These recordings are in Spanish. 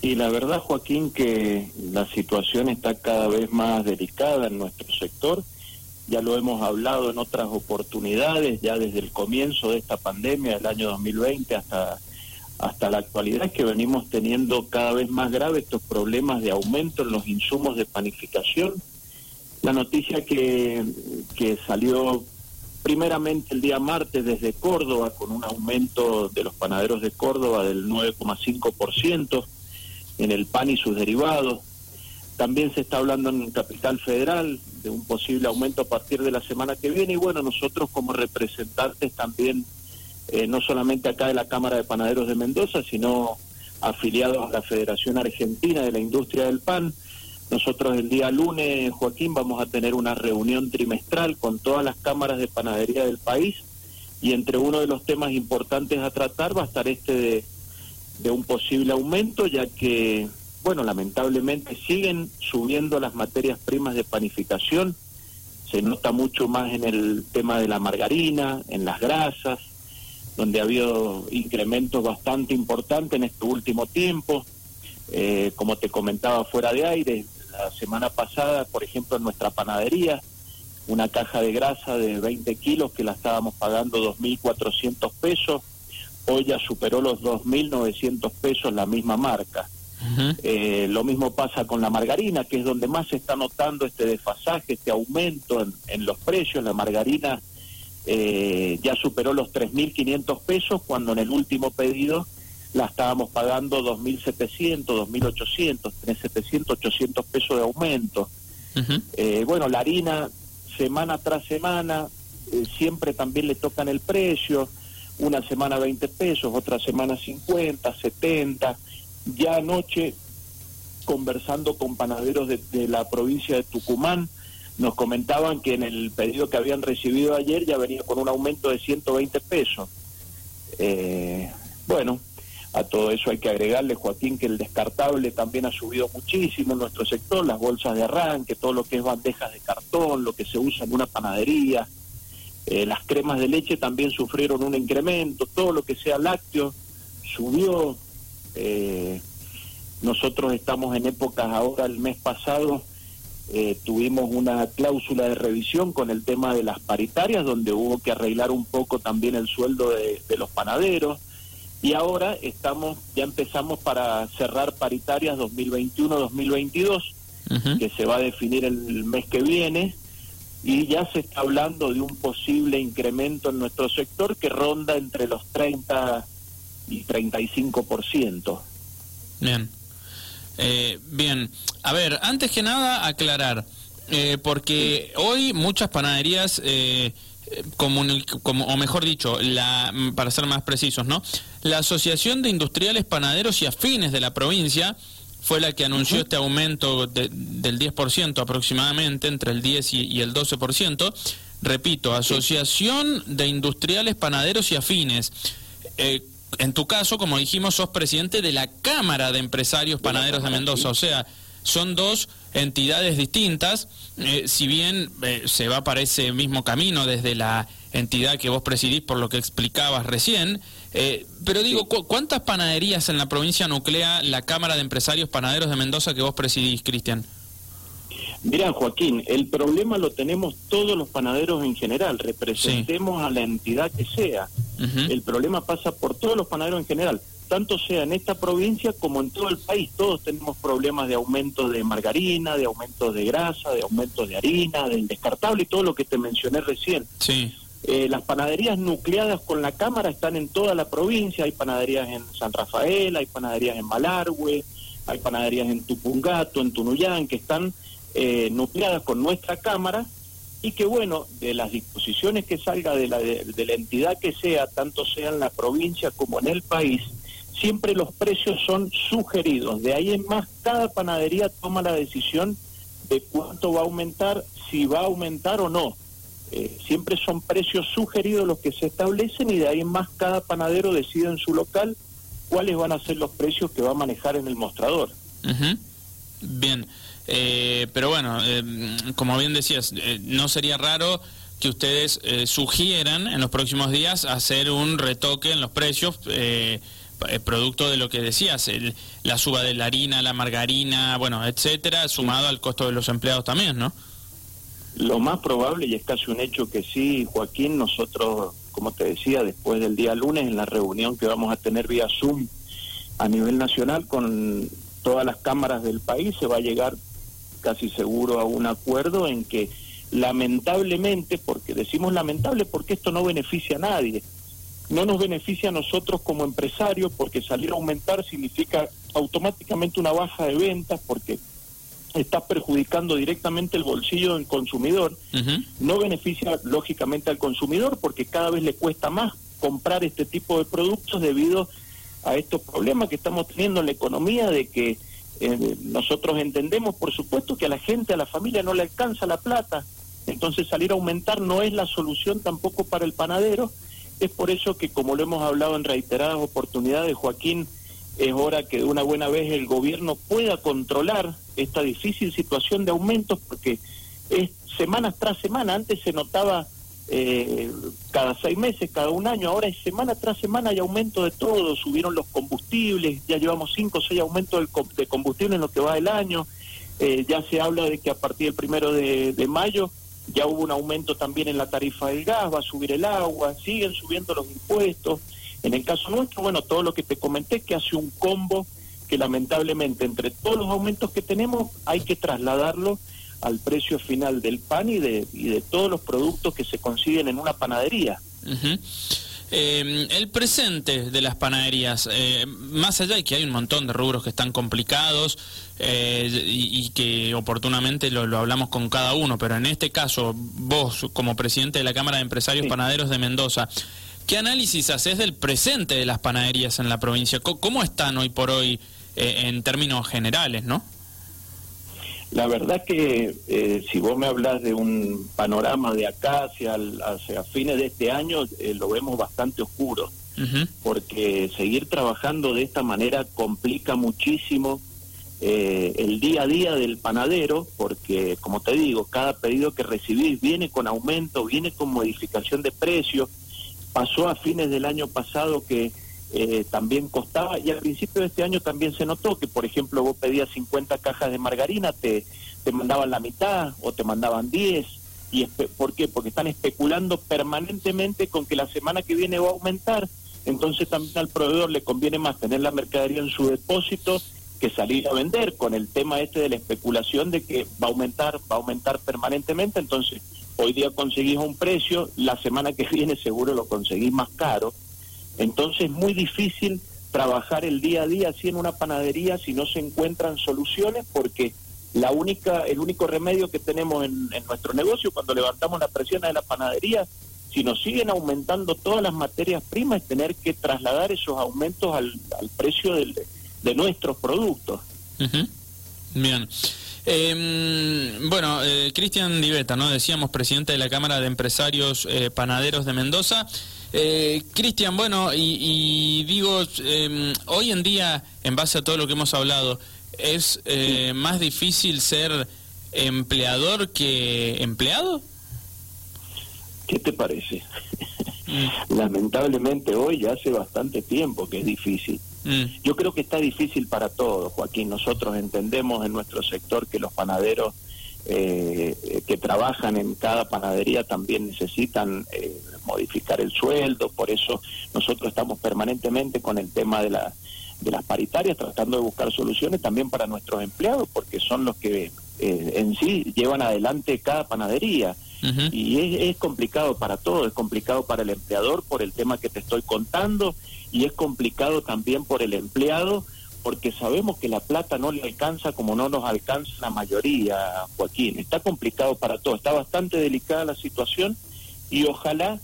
Y la verdad, Joaquín, que la situación está cada vez más delicada en nuestro sector. Ya lo hemos hablado en otras oportunidades, ya desde el comienzo de esta pandemia del año 2020 hasta, hasta la actualidad, que venimos teniendo cada vez más graves estos problemas de aumento en los insumos de panificación. La noticia que, que salió primeramente el día martes desde Córdoba, con un aumento de los panaderos de Córdoba del 9,5% en el pan y sus derivados. También se está hablando en Capital Federal de un posible aumento a partir de la semana que viene y bueno, nosotros como representantes también, eh, no solamente acá de la Cámara de Panaderos de Mendoza, sino afiliados a la Federación Argentina de la Industria del Pan, nosotros el día lunes, Joaquín, vamos a tener una reunión trimestral con todas las cámaras de panadería del país y entre uno de los temas importantes a tratar va a estar este de de un posible aumento, ya que, bueno, lamentablemente siguen subiendo las materias primas de panificación, se nota mucho más en el tema de la margarina, en las grasas, donde ha habido incrementos bastante importantes en este último tiempo. Eh, como te comentaba fuera de aire, la semana pasada, por ejemplo, en nuestra panadería, una caja de grasa de 20 kilos que la estábamos pagando 2.400 pesos, hoy ya superó los 2.900 pesos la misma marca. Eh, lo mismo pasa con la margarina, que es donde más se está notando este desfasaje, este aumento en, los precios. La margarina eh, ya superó los 3.500 pesos cuando en el último pedido la estábamos pagando 2.700, 2.800, 3.700, 800 pesos de aumento. Eh, bueno, la harina semana tras semana siempre también le tocan el precio una semana 20 pesos, otra semana 50, 70. Ya anoche, conversando con panaderos de, la provincia de Tucumán, nos comentaban que en el pedido que habían recibido ayer ya venía con un aumento de 120 pesos. Eh, bueno, a todo eso hay que agregarle, Joaquín, que el descartable también ha subido muchísimo en nuestro sector, las bolsas de arranque, todo lo que es bandejas de cartón, lo que se usa en una panadería, eh, las cremas de leche también sufrieron un incremento, todo lo que sea lácteo subió. Eh, nosotros estamos en épocas ahora, el mes pasado eh, tuvimos una cláusula de revisión con el tema de las paritarias, donde hubo que arreglar un poco también el sueldo de, los panaderos. Y ahora estamos, ya empezamos para cerrar paritarias 2021-2022, que se va a definir el mes que viene y ya se está hablando de un posible incremento en nuestro sector que ronda entre los 30 y 35%. Bien. Eh, bien, a ver, antes que nada aclarar, eh, porque hoy muchas panaderías, eh, como, o mejor dicho, la, para ser más precisos, ¿no? La Asociación de Industriales Panaderos y Afines de la provincia fue la que anunció este aumento del 10% aproximadamente, entre el 10 y, el 12%. Repito, Asociación de Industriales Panaderos y Afines. Eh, en tu caso, como dijimos, sos presidente de la Cámara de Empresarios Panaderos de Mendoza, o sea, son dos entidades distintas, eh, si bien eh, se va para ese mismo camino desde la entidad que vos presidís por lo que explicabas recién, eh, pero digo, ¿cuántas panaderías en la provincia nuclea la Cámara de Empresarios Panaderos de Mendoza que vos presidís, Cristian? Mirá, Joaquín, el problema lo tenemos todos los panaderos en general, representemos a la entidad que sea. El problema pasa por todos los panaderos en general, tanto sea en esta provincia como en todo el país. Todos tenemos problemas de aumento de margarina, de aumento de grasa, de aumento de harina, del descartable y todo lo que te mencioné recién. Sí. Eh, las panaderías nucleadas con la Cámara están en toda la provincia, hay panaderías en San Rafael, hay panaderías en Malargüe, hay panaderías en Tupungato, en Tunuyán, que están eh, nucleadas con nuestra Cámara y que bueno, de las disposiciones que salga de la, de, la entidad que sea, tanto sea en la provincia como en el país, siempre los precios son sugeridos. De ahí en más, cada panadería toma la decisión de cuánto va a aumentar, si va a aumentar o no. Eh, siempre son precios sugeridos los que se establecen y de ahí en más cada panadero decide en su local cuáles van a ser los precios que va a manejar en el mostrador. Bien, eh, pero bueno, eh, como bien decías, no sería raro que ustedes sugieran en los próximos días hacer un retoque en los precios eh, producto de lo que decías, el, la suba de la harina, la margarina, bueno, etcétera, sumado al costo de los empleados también, ¿no? Lo más probable, y es casi un hecho que sí, Joaquín, nosotros, como te decía, después del día lunes, en la reunión que vamos a tener vía Zoom a nivel nacional con todas las cámaras del país, se va a llegar casi seguro a un acuerdo en que lamentablemente, porque decimos lamentable porque esto no beneficia a nadie, no nos beneficia a nosotros como empresarios porque salir a aumentar significa automáticamente una baja de ventas porque está perjudicando directamente el bolsillo del consumidor, no beneficia lógicamente al consumidor porque cada vez le cuesta más comprar este tipo de productos debido a estos problemas que estamos teniendo en la economía de que eh, nosotros entendemos, por supuesto, que a la gente, a la familia no le alcanza la plata, entonces salir a aumentar no es la solución tampoco para el panadero, es por eso que, como lo hemos hablado en reiteradas oportunidades, Joaquín, es hora que de una buena vez el gobierno pueda controlar esta difícil situación de aumentos, porque es semanas tras semana, antes se notaba eh, cada seis meses, cada un año, ahora es semana tras semana hay aumento de todo, subieron los combustibles, ya llevamos cinco o seis aumentos de combustible en lo que va el año, eh, ya se habla de que a partir del primero de mayo ya hubo un aumento también en la tarifa del gas, va a subir el agua, siguen subiendo los impuestos. En el caso nuestro, bueno, todo lo que te comenté, que hace un combo que lamentablemente entre todos los aumentos que tenemos hay que trasladarlo al precio final del pan y de, y de todos los productos que se consiguen en una panadería. Eh, el presente de las panaderías, eh, más allá de que hay un montón de rubros que están complicados eh, y, que oportunamente lo, hablamos con cada uno, pero en este caso, vos como presidente de la Cámara de Empresarios Panaderos de Mendoza, ¿qué análisis haces del presente de las panaderías en la provincia? ¿Cómo, están hoy por hoy en términos generales, no? La verdad que eh, si vos me hablas de un panorama de acá hacia, hacia fines de este año, eh, lo vemos bastante oscuro, porque seguir trabajando de esta manera complica muchísimo eh, el día a día del panadero, porque como te digo, cada pedido que recibís viene con aumento, viene con modificación de precio. Pasó a fines del año pasado que eh, también costaba, y al principio de este año también se notó que, por ejemplo, vos pedías 50 cajas de margarina, te, te mandaban la mitad o te mandaban 10. ¿Y por qué? Porque están especulando permanentemente con que la semana que viene va a aumentar. Entonces también al proveedor le conviene más tener la mercadería en su depósito que salir a vender con el tema este de la especulación de que va a aumentar, va a aumentar permanentemente. Entonces, hoy día conseguís un precio, la semana que viene seguro lo conseguís más caro entonces es muy difícil trabajar el día a día así en una panadería si no se encuentran soluciones porque la única el único remedio que tenemos en, nuestro negocio cuando levantamos la presión de la panadería si nos siguen aumentando todas las materias primas es tener que trasladar esos aumentos al, precio de nuestros productos bien em, bueno, eh, Cristian Diveta, ¿no? Decíamos, presidente de la Cámara de Empresarios eh, Panaderos de Mendoza. Eh, Cristian, bueno, y, digo, em, hoy en día, en base a todo lo que hemos hablado, ¿es eh, más difícil ser empleador que empleado? ¿Qué te parece? Mm. Lamentablemente hoy ya hace bastante tiempo que es difícil. Mm. Yo creo que está difícil para todos, Joaquín. Nosotros entendemos en nuestro sector que los panaderos eh, que trabajan en cada panadería también necesitan eh, modificar el sueldo, por eso nosotros estamos permanentemente con el tema de, la, de las paritarias, tratando de buscar soluciones también para nuestros empleados, porque son los que eh, en sí llevan adelante cada panadería. Y es, es complicado para todo, es complicado para el empleador por el tema que te estoy contando y es complicado también por el empleado porque sabemos que la plata no le alcanza como no nos alcanza la mayoría, Joaquín. Está complicado para todo, está bastante delicada la situación y ojalá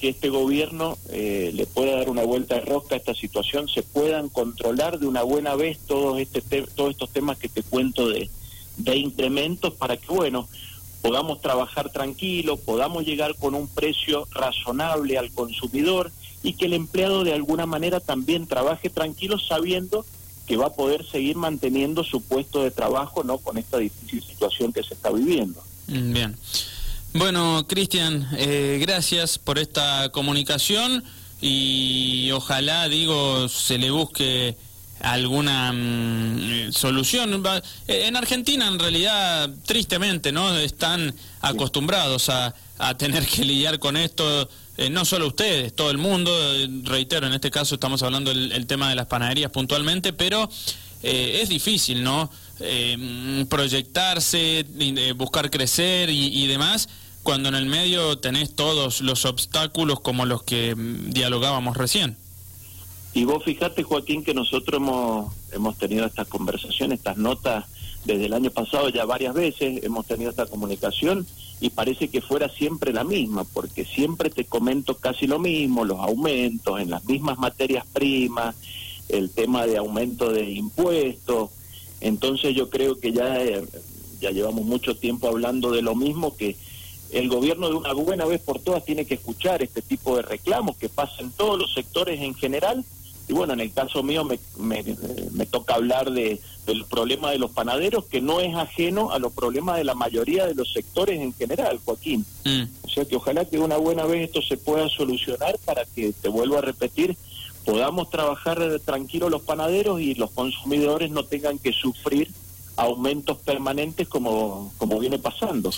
que este gobierno eh, le pueda dar una vuelta de rosca a esta situación, se puedan controlar de una buena vez todos, este todos estos temas que te cuento de, de incrementos para que, bueno, podamos trabajar tranquilo, podamos llegar con un precio razonable al consumidor y que el empleado de alguna manera también trabaje tranquilo sabiendo que va a poder seguir manteniendo su puesto de trabajo no con esta difícil situación que se está viviendo. Mm, bien. Bueno, Cristian, eh, gracias por esta comunicación y ojalá, digo, se le busque alguna mm, solución. En Argentina, en realidad, tristemente, ¿no? Están acostumbrados a, a tener que lidiar con esto, eh, no solo ustedes, todo el mundo. reitero, en este caso estamos hablando del tema de las panaderías puntualmente, pero eh, es difícil, ¿no? Eh, proyectarse, buscar crecer y, demás, cuando en el medio tenés todos los obstáculos como los que mm, dialogábamos recién. Y vos fijate, Joaquín, que nosotros hemos, hemos tenido estas conversaciones, estas notas desde el año pasado ya varias veces, hemos tenido esta comunicación y parece que fuera siempre la misma, porque siempre te comento casi lo mismo, los aumentos en las mismas materias primas, el tema de aumento de impuestos. Entonces yo creo que ya, eh, ya llevamos mucho tiempo hablando de lo mismo, que el gobierno de una buena vez por todas tiene que escuchar este tipo de reclamos que pasan en todos los sectores en general. Y bueno, en el caso mío me, me, toca hablar de, del problema de los panaderos, que no es ajeno a los problemas de la mayoría de los sectores en general, Joaquín. Mm. O sea que ojalá que una buena vez esto se pueda solucionar para que, te vuelvo a repetir, podamos trabajar tranquilos los panaderos y los consumidores no tengan que sufrir aumentos permanentes como, como viene pasando.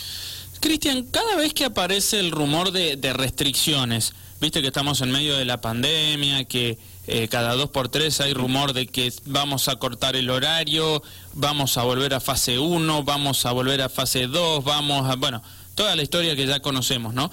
Cristian, cada vez que aparece el rumor de, restricciones, viste que estamos en medio de la pandemia, que eh, cada dos por tres hay rumor de que vamos a cortar el horario, vamos a volver a fase 1, vamos a volver a fase 2, vamos a, bueno, toda la historia que ya conocemos, ¿no?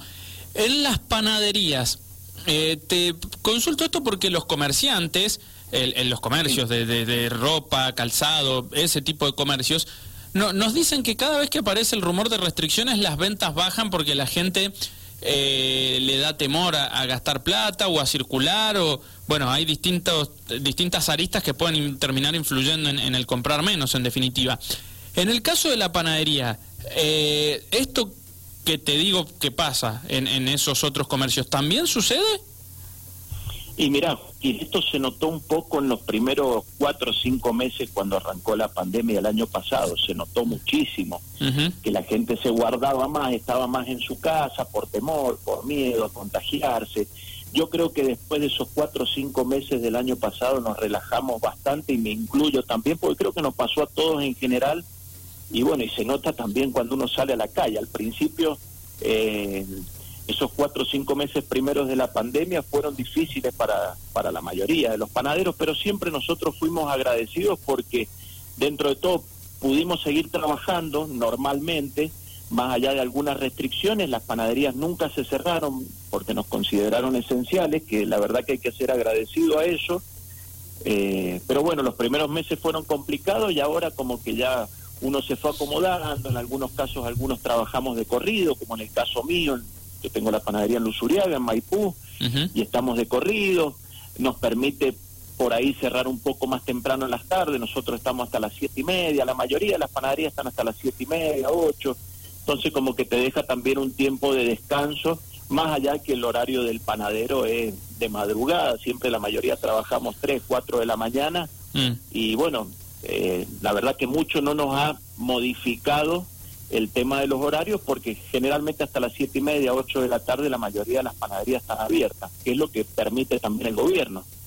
En las panaderías, eh, te consulto esto porque los comerciantes, en los comercios de, ropa, calzado, ese tipo de comercios, no, nos dicen que cada vez que aparece el rumor de restricciones las ventas bajan porque la gente eh, le da temor a, gastar plata o a circular o bueno hay distintos distintas aristas que pueden terminar influyendo en, el comprar menos en definitiva en el caso de la panadería eh, esto que te digo que pasa en, en esos otros comercios, ¿también sucede? Y mira, y esto se notó un poco en los primeros cuatro o cinco meses cuando arrancó la pandemia el año pasado, se notó muchísimo que la gente se guardaba más, estaba más en su casa por temor, por miedo a contagiarse. Yo creo que después de esos cuatro o cinco meses del año pasado nos relajamos bastante y me incluyo también porque creo que nos pasó a todos en general y bueno, y se nota también cuando uno sale a la calle. Al principio, eh, esos cuatro o cinco meses primeros de la pandemia fueron difíciles para, para la mayoría de los panaderos, pero siempre nosotros fuimos agradecidos porque dentro de todo pudimos seguir trabajando normalmente, más allá de algunas restricciones, las panaderías nunca se cerraron porque nos consideraron esenciales, que la verdad que hay que ser agradecido a eso. Eh, pero bueno, los primeros meses fueron complicados y ahora como que ya uno se fue acomodando, en algunos casos algunos trabajamos de corrido, como en el caso mío, yo tengo la panadería en Luzuriaga, en Maipú, y estamos de corrido, nos permite por ahí cerrar un poco más temprano en las tardes, nosotros estamos hasta las siete y media, la mayoría de las panaderías están hasta las siete y media, ocho, entonces como que te deja también un tiempo de descanso, más allá que el horario del panadero es de madrugada, siempre la mayoría trabajamos tres, cuatro de la mañana, mm. y bueno, eh, la verdad que mucho no nos ha modificado el tema de los horarios porque generalmente hasta las siete y media, ocho de la tarde la mayoría de las panaderías están abiertas, que es lo que permite también el gobierno.